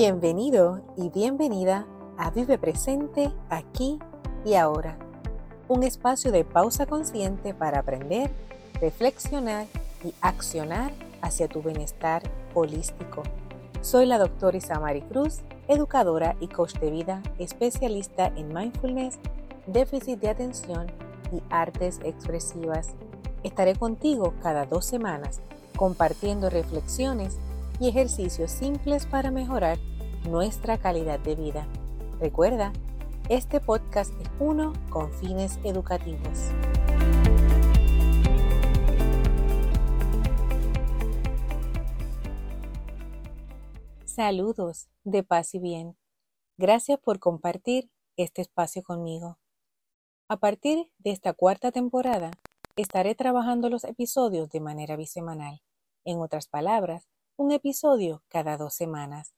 Bienvenido y bienvenida a Vive Presente aquí y ahora, un espacio de pausa consciente para aprender, reflexionar y accionar hacia tu bienestar holístico. Soy la doctora Isamari Cruz, educadora y coach de vida, especialista en mindfulness, déficit de atención y artes expresivas. Estaré contigo cada dos semanas compartiendo reflexiones y ejercicios simples para mejorar nuestra calidad de vida. Recuerda, este podcast es uno con fines educativos. Saludos de paz y bien. Gracias por compartir este espacio conmigo. A partir de esta cuarta temporada, estaré trabajando los episodios de manera bisemanal. En otras palabras, un episodio cada dos semanas.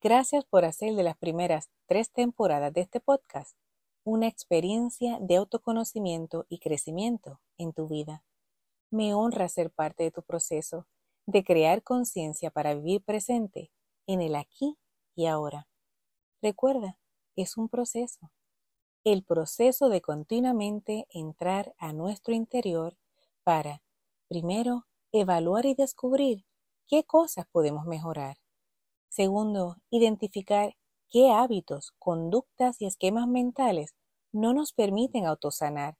Gracias por hacer de las primeras tres temporadas de este podcast una experiencia de autoconocimiento y crecimiento en tu vida. Me honra ser parte de tu proceso de crear conciencia para vivir presente en el aquí y ahora. Recuerda, es un proceso. El proceso de continuamente entrar a nuestro interior para, primero, evaluar y descubrir qué cosas podemos mejorar. Segundo, identificar qué hábitos, conductas y esquemas mentales no nos permiten autosanar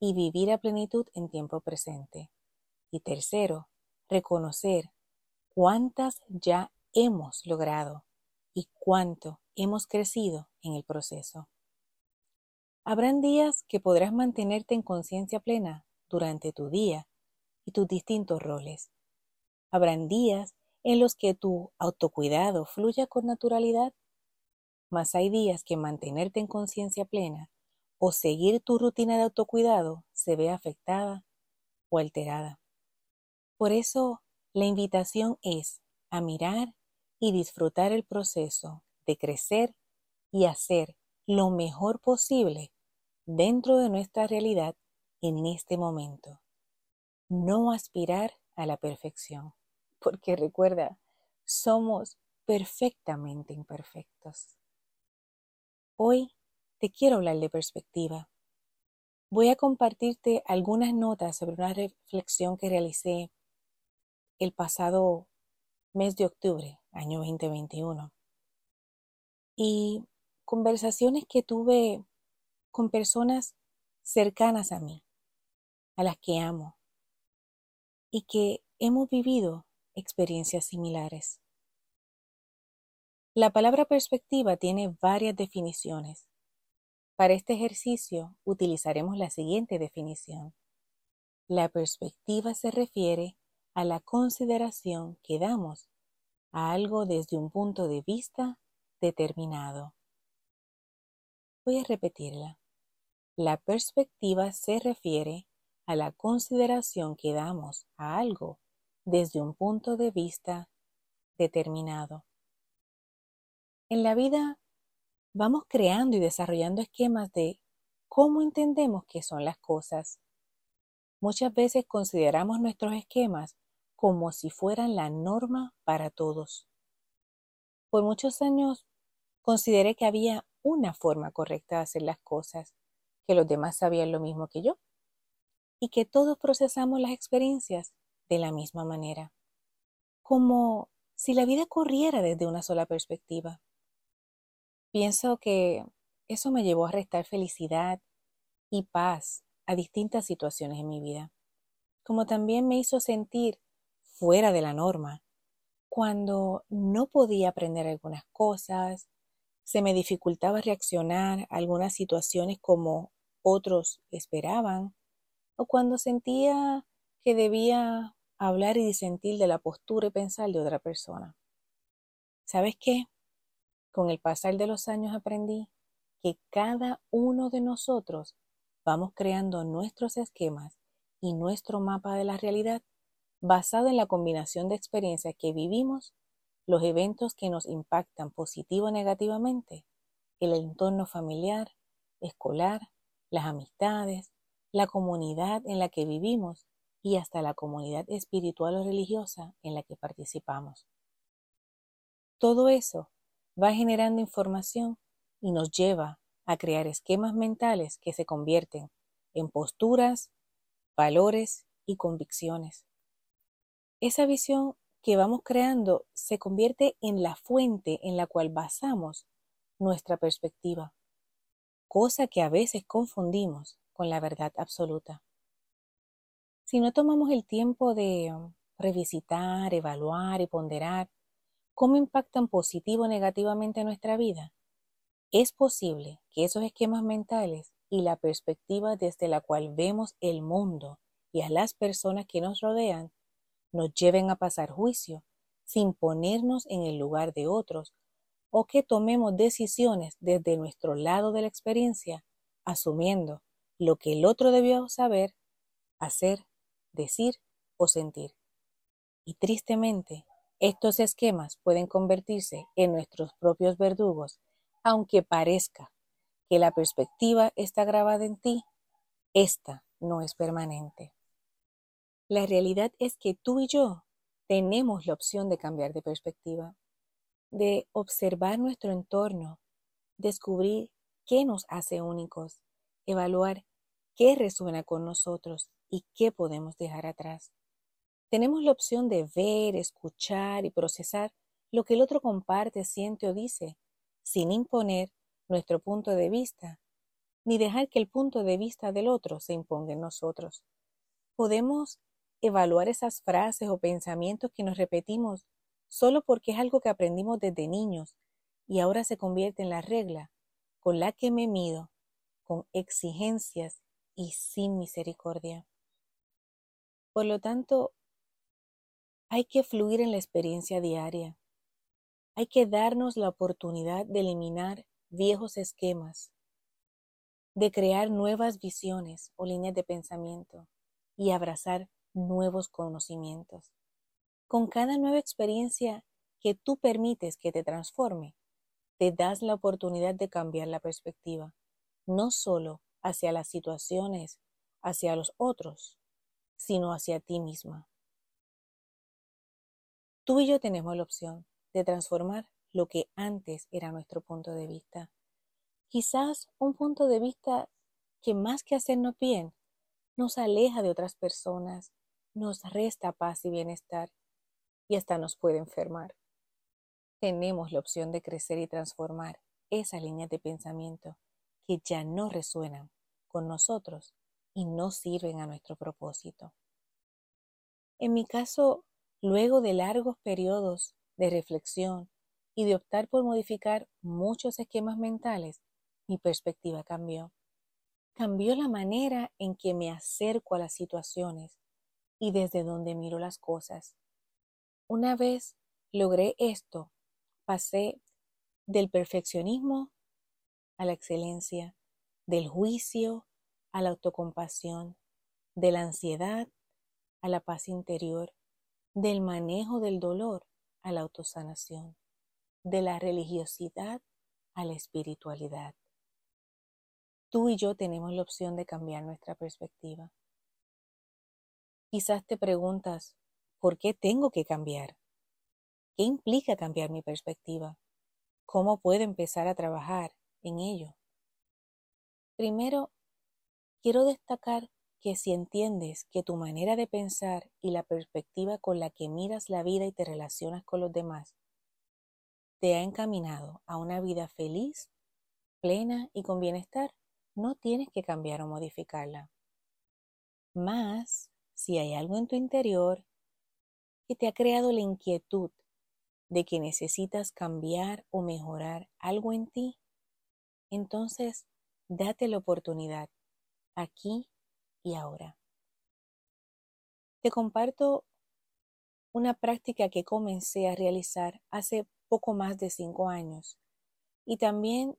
y vivir a plenitud en tiempo presente. Y tercero, reconocer cuántas ya hemos logrado y cuánto hemos crecido en el proceso. Habrán días que podrás mantenerte en conciencia plena durante tu día y tus distintos roles. Habrán días en los que tu autocuidado fluya con naturalidad, mas hay días que mantenerte en conciencia plena o seguir tu rutina de autocuidado se ve afectada o alterada. Por eso, la invitación es a mirar y disfrutar el proceso de crecer y hacer lo mejor posible dentro de nuestra realidad en este momento. No aspirar a la perfección porque recuerda, somos perfectamente imperfectos. Hoy te quiero hablar de perspectiva. Voy a compartirte algunas notas sobre una reflexión que realicé el pasado mes de octubre, año 2021. Y conversaciones que tuve con personas cercanas a mí, a las que amo, y que hemos vivido experiencias similares. La palabra perspectiva tiene varias definiciones. Para este ejercicio utilizaremos la siguiente definición. La perspectiva se refiere a la consideración que damos a algo desde un punto de vista determinado. Voy a repetirla. La perspectiva se refiere a la consideración que damos a algo desde un punto de vista determinado. En la vida vamos creando y desarrollando esquemas de cómo entendemos que son las cosas. Muchas veces consideramos nuestros esquemas como si fueran la norma para todos. Por muchos años consideré que había una forma correcta de hacer las cosas, que los demás sabían lo mismo que yo y que todos procesamos las experiencias de la misma manera, como si la vida corriera desde una sola perspectiva. Pienso que eso me llevó a restar felicidad y paz a distintas situaciones en mi vida, como también me hizo sentir fuera de la norma cuando no podía aprender algunas cosas, se me dificultaba reaccionar a algunas situaciones como otros esperaban, o cuando sentía que debía hablar y disentir de la postura y pensar de otra persona. ¿Sabes qué? Con el pasar de los años aprendí que cada uno de nosotros vamos creando nuestros esquemas y nuestro mapa de la realidad basado en la combinación de experiencias que vivimos, los eventos que nos impactan positivo o negativamente, el entorno familiar, escolar, las amistades, la comunidad en la que vivimos y hasta la comunidad espiritual o religiosa en la que participamos. Todo eso va generando información y nos lleva a crear esquemas mentales que se convierten en posturas, valores y convicciones. Esa visión que vamos creando se convierte en la fuente en la cual basamos nuestra perspectiva, cosa que a veces confundimos con la verdad absoluta. Si no tomamos el tiempo de revisitar, evaluar y ponderar cómo impactan positivo o negativamente nuestra vida, es posible que esos esquemas mentales y la perspectiva desde la cual vemos el mundo y a las personas que nos rodean nos lleven a pasar juicio sin ponernos en el lugar de otros o que tomemos decisiones desde nuestro lado de la experiencia, asumiendo lo que el otro debió saber, hacer, decir o sentir. Y tristemente, estos esquemas pueden convertirse en nuestros propios verdugos, aunque parezca que la perspectiva está grabada en ti, esta no es permanente. La realidad es que tú y yo tenemos la opción de cambiar de perspectiva de observar nuestro entorno, descubrir qué nos hace únicos, evaluar qué resuena con nosotros y qué podemos dejar atrás. Tenemos la opción de ver, escuchar y procesar lo que el otro comparte, siente o dice, sin imponer nuestro punto de vista, ni dejar que el punto de vista del otro se imponga en nosotros. Podemos evaluar esas frases o pensamientos que nos repetimos solo porque es algo que aprendimos desde niños y ahora se convierte en la regla con la que me mido, con exigencias y sin misericordia. Por lo tanto, hay que fluir en la experiencia diaria. Hay que darnos la oportunidad de eliminar viejos esquemas, de crear nuevas visiones o líneas de pensamiento y abrazar nuevos conocimientos. Con cada nueva experiencia que tú permites que te transforme, te das la oportunidad de cambiar la perspectiva, no solo hacia las situaciones, hacia los otros, sino hacia ti misma. Tú y yo tenemos la opción de transformar lo que antes era nuestro punto de vista. Quizás un punto de vista que más que hacernos bien, nos aleja de otras personas, nos resta paz y bienestar y hasta nos puede enfermar. Tenemos la opción de crecer y transformar esas líneas de pensamiento que ya no resuenan con nosotros y no sirven a nuestro propósito. En mi caso, luego de largos periodos de reflexión y de optar por modificar muchos esquemas mentales, mi perspectiva cambió. Cambió la manera en que me acerco a las situaciones y desde donde miro las cosas. Una vez logré esto, pasé del perfeccionismo a la excelencia, del juicio a la autocompasión, de la ansiedad a la paz interior, del manejo del dolor a la autosanación, de la religiosidad a la espiritualidad. Tú y yo tenemos la opción de cambiar nuestra perspectiva. Quizás te preguntas, ¿Por qué tengo que cambiar? ¿Qué implica cambiar mi perspectiva? ¿Cómo puedo empezar a trabajar en ello? Primero, quiero destacar que si entiendes que tu manera de pensar y la perspectiva con la que miras la vida y te relacionas con los demás te ha encaminado a una vida feliz, plena y con bienestar, no tienes que cambiar o modificarla. Más, si hay algo en tu interior que te ha creado la inquietud de que necesitas cambiar o mejorar algo en ti, entonces date la oportunidad aquí y ahora. Te comparto una práctica que comencé a realizar hace poco más de cinco años y también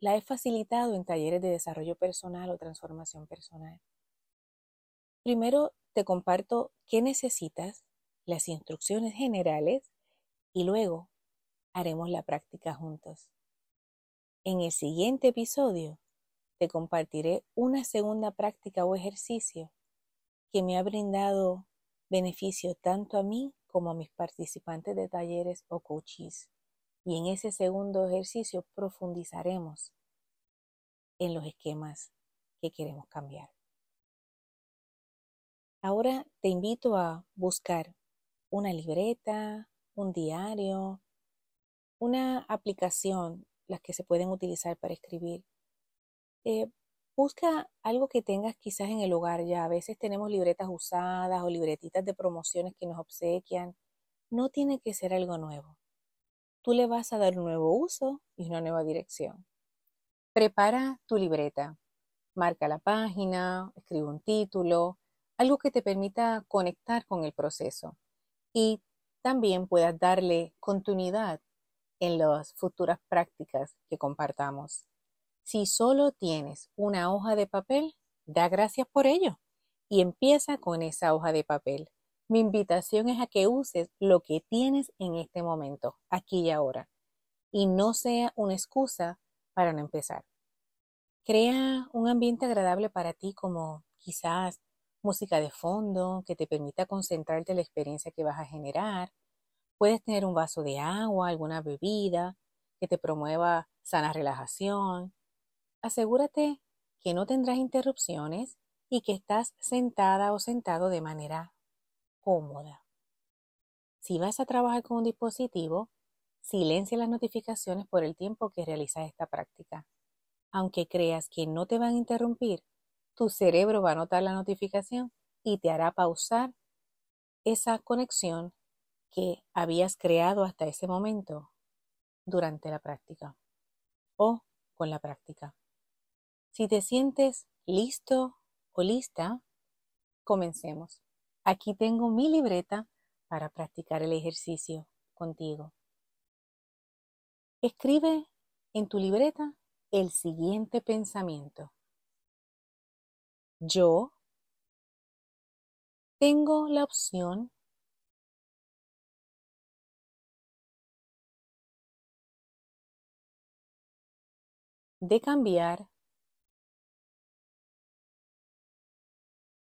la he facilitado en talleres de desarrollo personal o transformación personal. Primero te comparto qué necesitas las instrucciones generales y luego haremos la práctica juntos. En el siguiente episodio te compartiré una segunda práctica o ejercicio que me ha brindado beneficio tanto a mí como a mis participantes de talleres o coaches. Y en ese segundo ejercicio profundizaremos en los esquemas que queremos cambiar. Ahora te invito a buscar una libreta, un diario, una aplicación, las que se pueden utilizar para escribir. Eh, busca algo que tengas quizás en el hogar ya. A veces tenemos libretas usadas o libretitas de promociones que nos obsequian. No tiene que ser algo nuevo. Tú le vas a dar un nuevo uso y una nueva dirección. Prepara tu libreta. Marca la página, escribe un título, algo que te permita conectar con el proceso y también puedas darle continuidad en las futuras prácticas que compartamos. Si solo tienes una hoja de papel, da gracias por ello y empieza con esa hoja de papel. Mi invitación es a que uses lo que tienes en este momento, aquí y ahora, y no sea una excusa para no empezar. Crea un ambiente agradable para ti como quizás música de fondo que te permita concentrarte en la experiencia que vas a generar. Puedes tener un vaso de agua, alguna bebida que te promueva sana relajación. Asegúrate que no tendrás interrupciones y que estás sentada o sentado de manera cómoda. Si vas a trabajar con un dispositivo, silencia las notificaciones por el tiempo que realizas esta práctica. Aunque creas que no te van a interrumpir, tu cerebro va a notar la notificación y te hará pausar esa conexión que habías creado hasta ese momento durante la práctica o con la práctica. Si te sientes listo o lista, comencemos. Aquí tengo mi libreta para practicar el ejercicio contigo. Escribe en tu libreta el siguiente pensamiento. Yo tengo la opción de cambiar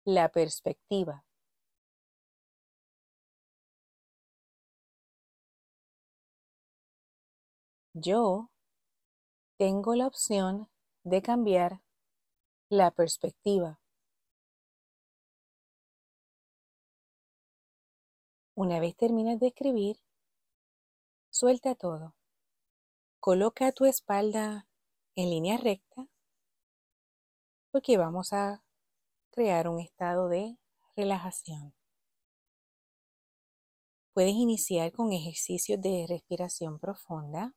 la perspectiva. Yo tengo la opción de cambiar la perspectiva. Una vez termines de escribir, suelta todo. Coloca tu espalda en línea recta porque vamos a crear un estado de relajación. Puedes iniciar con ejercicios de respiración profunda,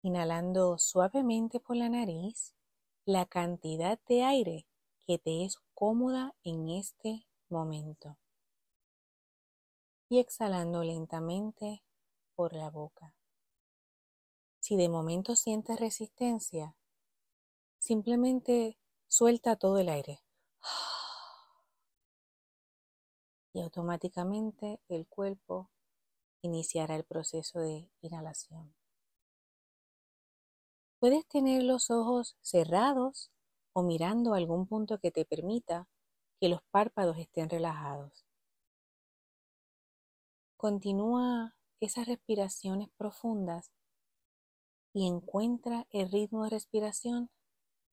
inhalando suavemente por la nariz la cantidad de aire que te es cómoda en este momento. Y exhalando lentamente por la boca. Si de momento sientes resistencia, simplemente suelta todo el aire. Y automáticamente el cuerpo iniciará el proceso de inhalación. Puedes tener los ojos cerrados o mirando algún punto que te permita que los párpados estén relajados. Continúa esas respiraciones profundas y encuentra el ritmo de respiración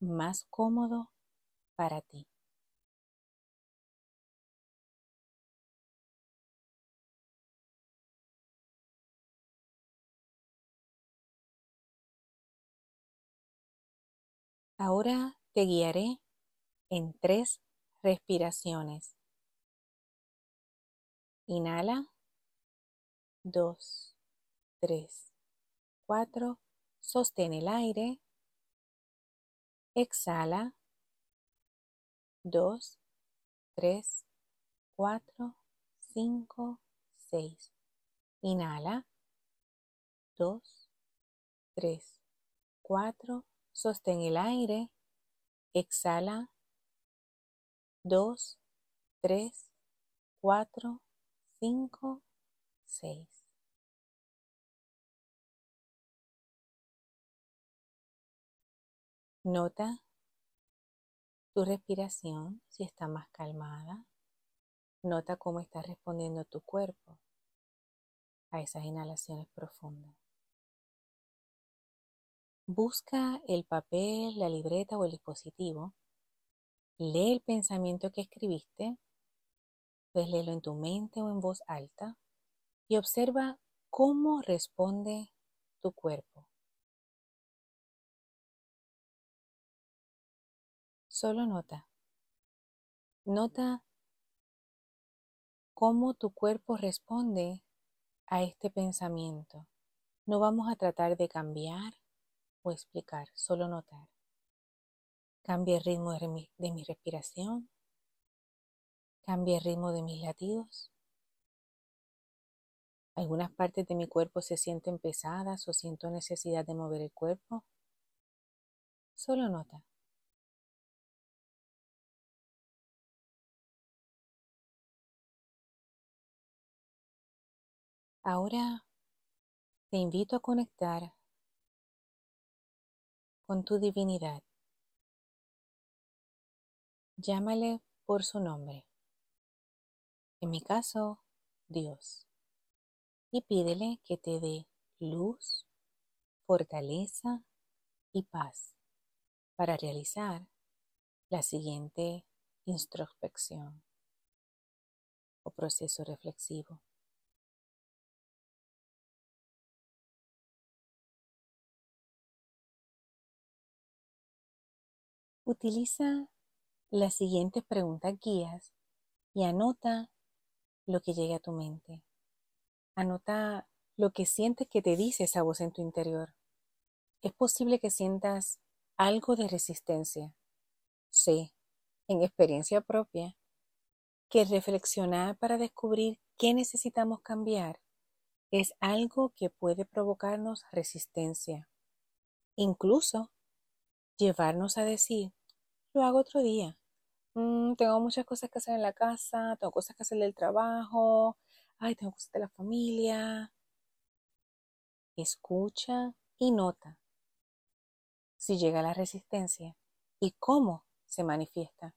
más cómodo para ti. Ahora te guiaré en tres respiraciones. Inhala. Dos, tres, cuatro. Sostén el aire. Exhala. Dos, tres, cuatro, cinco, seis. Inhala. Dos, tres, cuatro. Sostén el aire. Exhala. Dos, tres, cuatro, cinco, seis. Nota tu respiración si está más calmada. Nota cómo está respondiendo tu cuerpo. a esas inhalaciones profundas. Busca el papel, la libreta o el dispositivo. Lee el pensamiento que escribiste. Puedes leerlo en tu mente o en voz alta. Y observa cómo responde tu cuerpo. Solo nota. Nota cómo tu cuerpo responde a este pensamiento. No vamos a tratar de cambiar o explicar, solo notar. Cambia el ritmo de mi, de mi respiración. Cambia el ritmo de mis latidos. Algunas partes de mi cuerpo se sienten pesadas o siento necesidad de mover el cuerpo. Solo nota. Ahora te invito a conectar con tu divinidad. Llámale por su nombre. En mi caso, Dios. Y pídele que te dé luz, fortaleza y paz para realizar la siguiente introspección o proceso reflexivo. Utiliza las siguientes preguntas guías y anota lo que llegue a tu mente. Anota lo que sientes que te dice esa voz en tu interior. Es posible que sientas algo de resistencia. Sé, en experiencia propia, que reflexionar para descubrir qué necesitamos cambiar es algo que puede provocarnos resistencia. Incluso llevarnos a decir, lo hago otro día. Mm, tengo muchas cosas que hacer en la casa, tengo cosas que hacer del trabajo, ay, tengo cosas de la familia. Escucha y nota si llega la resistencia y cómo se manifiesta.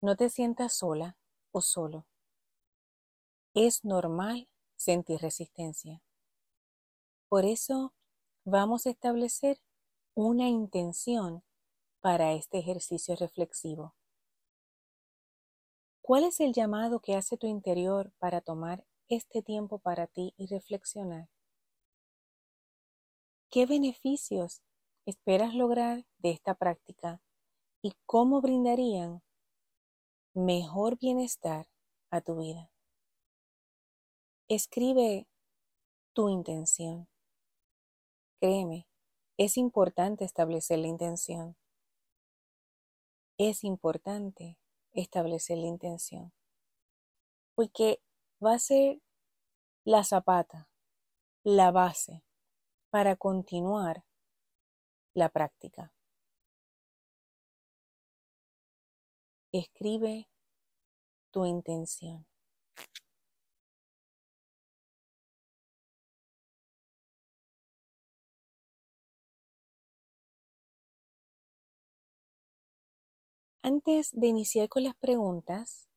No te sientas sola o solo. Es normal sentir resistencia. Por eso vamos a establecer una intención para este ejercicio reflexivo. ¿Cuál es el llamado que hace tu interior para tomar este tiempo para ti y reflexionar? ¿Qué beneficios esperas lograr de esta práctica y cómo brindarían mejor bienestar a tu vida? Escribe tu intención. Créeme, es importante establecer la intención. Es importante establecer la intención. Porque va a ser la zapata, la base para continuar la práctica. Escribe tu intención. Antes de iniciar con las preguntas,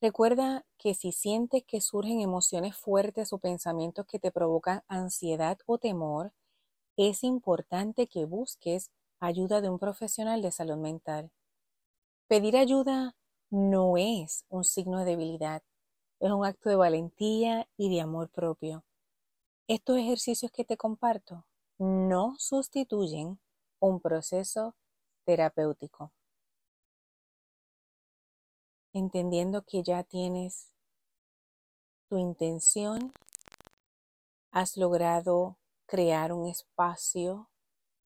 recuerda que si sientes que surgen emociones fuertes o pensamientos que te provocan ansiedad o temor, es importante que busques ayuda de un profesional de salud mental. Pedir ayuda no es un signo de debilidad, es un acto de valentía y de amor propio. Estos ejercicios que te comparto no sustituyen un proceso terapéutico entendiendo que ya tienes tu intención, has logrado crear un espacio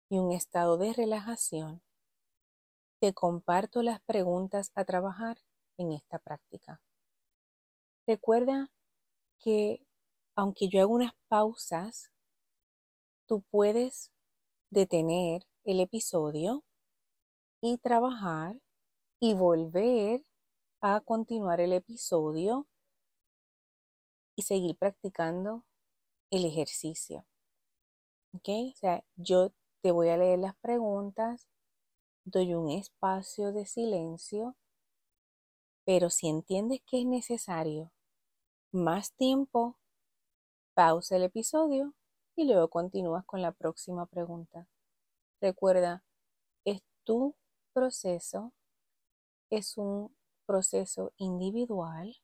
y un estado de relajación, te comparto las preguntas a trabajar en esta práctica. Recuerda que aunque yo haga unas pausas, tú puedes detener el episodio y trabajar y volver a continuar el episodio y seguir practicando el ejercicio. ¿Ok? O sea, yo te voy a leer las preguntas, doy un espacio de silencio, pero si entiendes que es necesario más tiempo Pausa el episodio y luego continúas con la próxima pregunta. Recuerda, es tu proceso, es un proceso individual,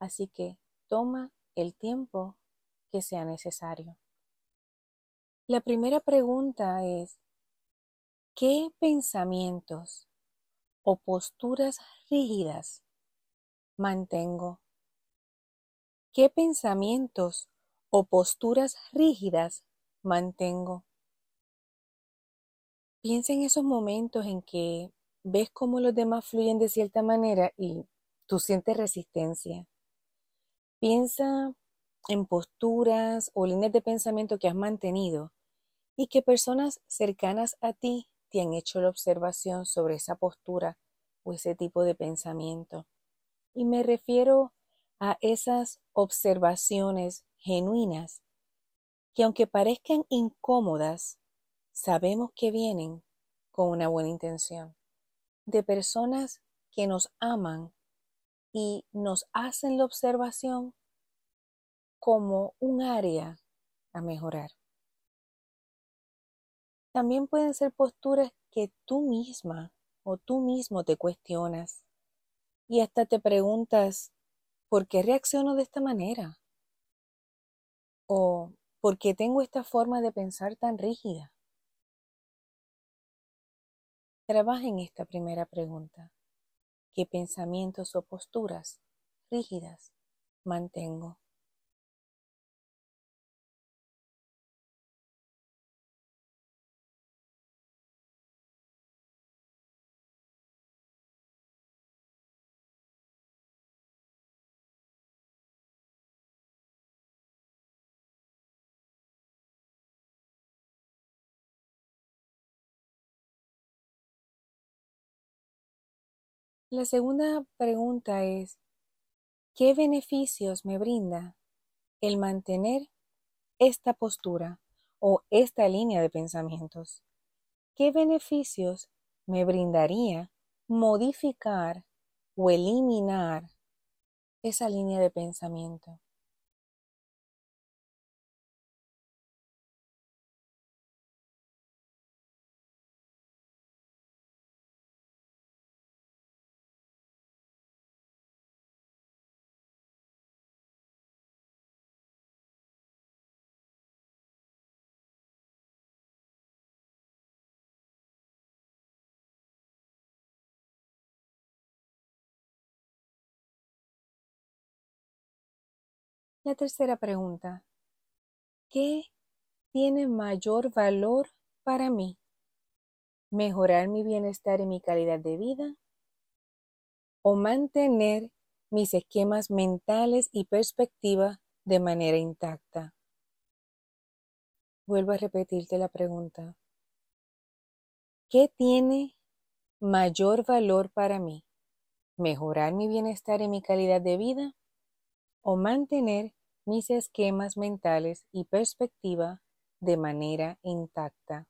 así que toma el tiempo que sea necesario. La primera pregunta es, ¿qué pensamientos o posturas rígidas mantengo? ¿Qué pensamientos o posturas rígidas mantengo? Piensa en esos momentos en que ves cómo los demás fluyen de cierta manera y tú sientes resistencia. Piensa en posturas o líneas de pensamiento que has mantenido y que personas cercanas a ti te han hecho la observación sobre esa postura o ese tipo de pensamiento. Y me refiero a esas observaciones genuinas que aunque parezcan incómodas, sabemos que vienen con una buena intención, de personas que nos aman y nos hacen la observación como un área a mejorar. También pueden ser posturas que tú misma o tú mismo te cuestionas y hasta te preguntas, ¿por qué reacciono de esta manera? ¿O por qué tengo esta forma de pensar tan rígida? Trabaja en esta primera pregunta. ¿Qué pensamientos o posturas rígidas mantengo? La segunda pregunta es, ¿qué beneficios me brinda el mantener esta postura o esta línea de pensamientos? ¿Qué beneficios me brindaría modificar o eliminar esa línea de pensamiento? La tercera pregunta. ¿Qué tiene mayor valor para mí? ¿Mejorar mi bienestar y mi calidad de vida? ¿O mantener mis esquemas mentales y perspectiva de manera intacta? Vuelvo a repetirte la pregunta. ¿Qué tiene mayor valor para mí? ¿Mejorar mi bienestar y mi calidad de vida? ¿O mantener mis esquemas mentales y perspectiva de manera intacta.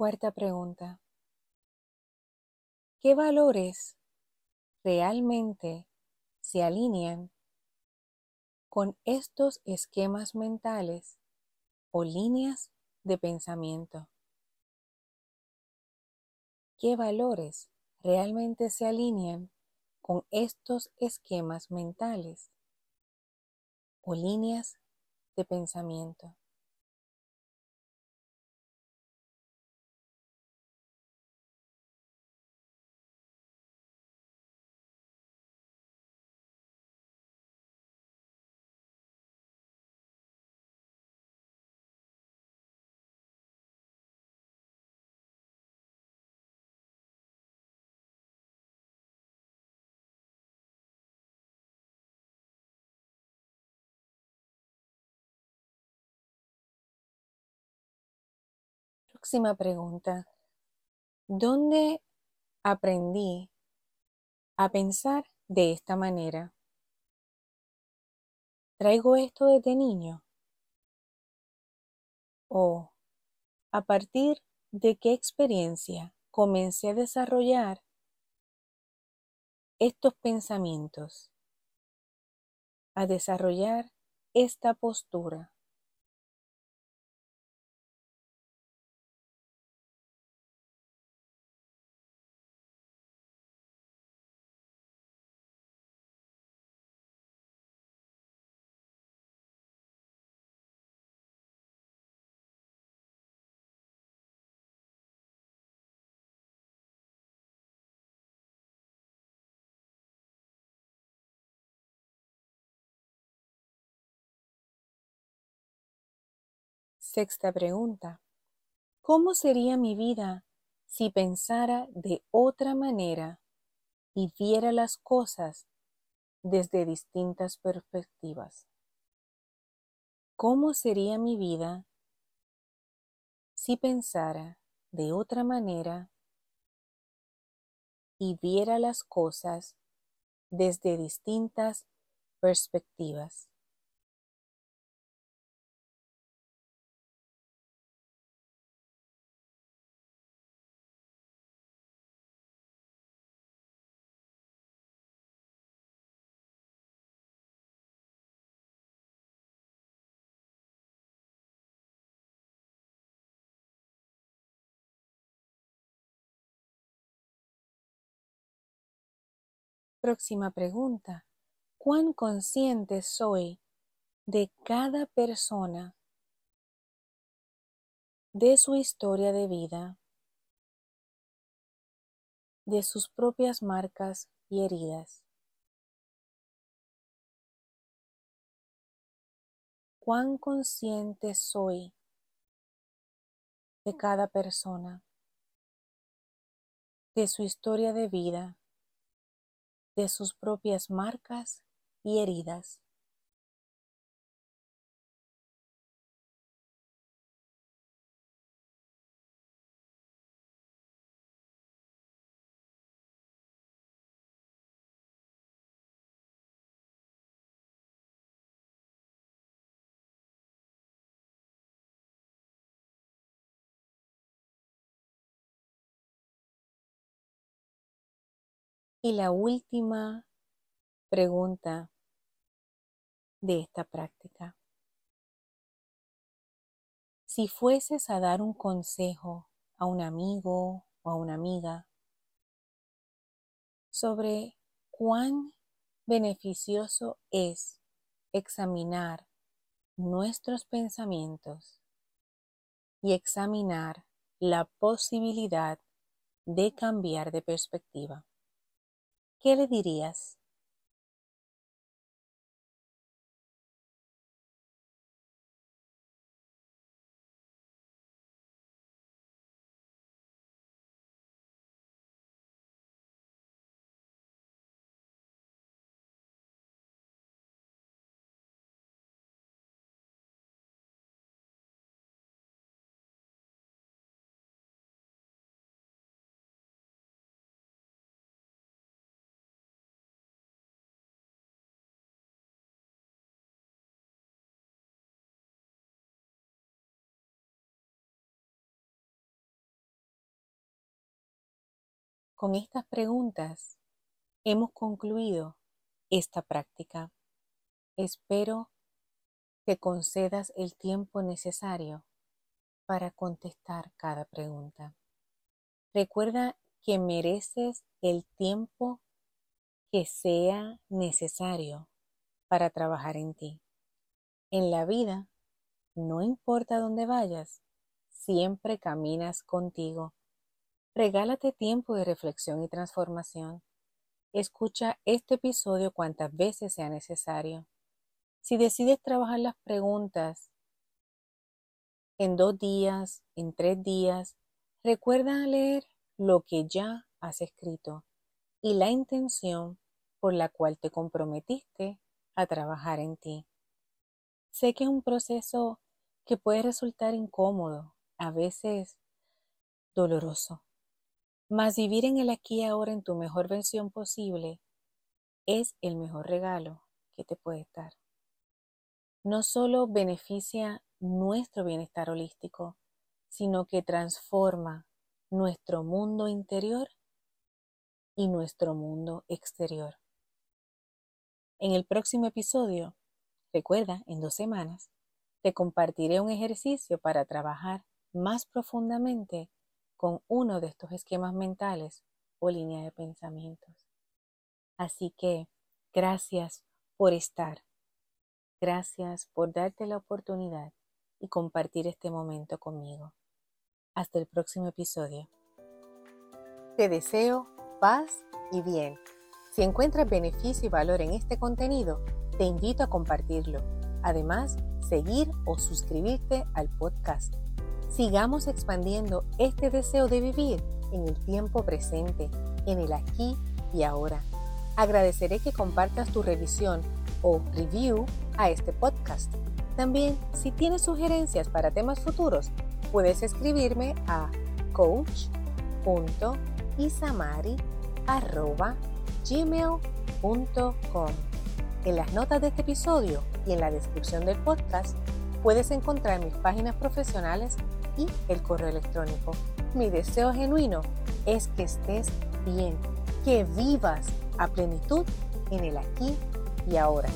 Cuarta pregunta. ¿Qué valores realmente se alinean con estos esquemas mentales o líneas de pensamiento? ¿Qué valores realmente se alinean con estos esquemas mentales o líneas de pensamiento? Próxima pregunta. ¿Dónde aprendí a pensar de esta manera? ¿Traigo esto desde niño? ¿O a partir de qué experiencia comencé a desarrollar estos pensamientos, a desarrollar esta postura? Sexta pregunta. ¿Cómo sería mi vida si pensara de otra manera y viera las cosas desde distintas perspectivas? ¿Cómo sería mi vida si pensara de otra manera y viera las cosas desde distintas perspectivas? Próxima pregunta. ¿Cuán consciente soy de cada persona, de su historia de vida, de sus propias marcas y heridas? ¿Cuán consciente soy de cada persona, de su historia de vida, de sus propias marcas y heridas. Y la última pregunta de esta práctica. Si fueses a dar un consejo a un amigo o a una amiga sobre cuán beneficioso es examinar nuestros pensamientos y examinar la posibilidad de cambiar de perspectiva. ¿Qué le dirías? Con estas preguntas hemos concluido esta práctica. Espero que concedas el tiempo necesario para contestar cada pregunta. Recuerda que mereces el tiempo que sea necesario para trabajar en ti. En la vida, no importa dónde vayas, siempre caminas contigo Regálate tiempo de reflexión y transformación. Escucha este episodio cuantas veces sea necesario. Si decides trabajar las preguntas en dos días, en tres días, recuerda leer lo que ya has escrito y la intención por la cual te comprometiste a trabajar en ti. Sé que es un proceso que puede resultar incómodo, a veces doloroso Mas vivir en el aquí y ahora en tu mejor versión posible es el mejor regalo que te puede dar. No solo beneficia nuestro bienestar holístico, sino que transforma nuestro mundo interior y nuestro mundo exterior. En el próximo episodio, recuerda, en dos semanas, te compartiré un ejercicio para trabajar más profundamente con uno de estos esquemas mentales o línea de pensamientos. Así que, gracias por estar. Gracias por darte la oportunidad y compartir este momento conmigo. Hasta el próximo episodio. Te deseo paz y bien. Si encuentras beneficio y valor en este contenido, te invito a compartirlo. Además, seguir o suscribirte al podcast Sigamos expandiendo este deseo de vivir en el tiempo presente, en el aquí y ahora. Agradeceré que compartas tu revisión o review a este podcast. También, si tienes sugerencias para temas futuros, puedes escribirme a coach.isamari.gmail.com. En las notas de este episodio y en la descripción del podcast puedes encontrar mis páginas profesionales el correo electrónico. Mi deseo genuino es que estés bien, que vivas a plenitud en el aquí y ahora.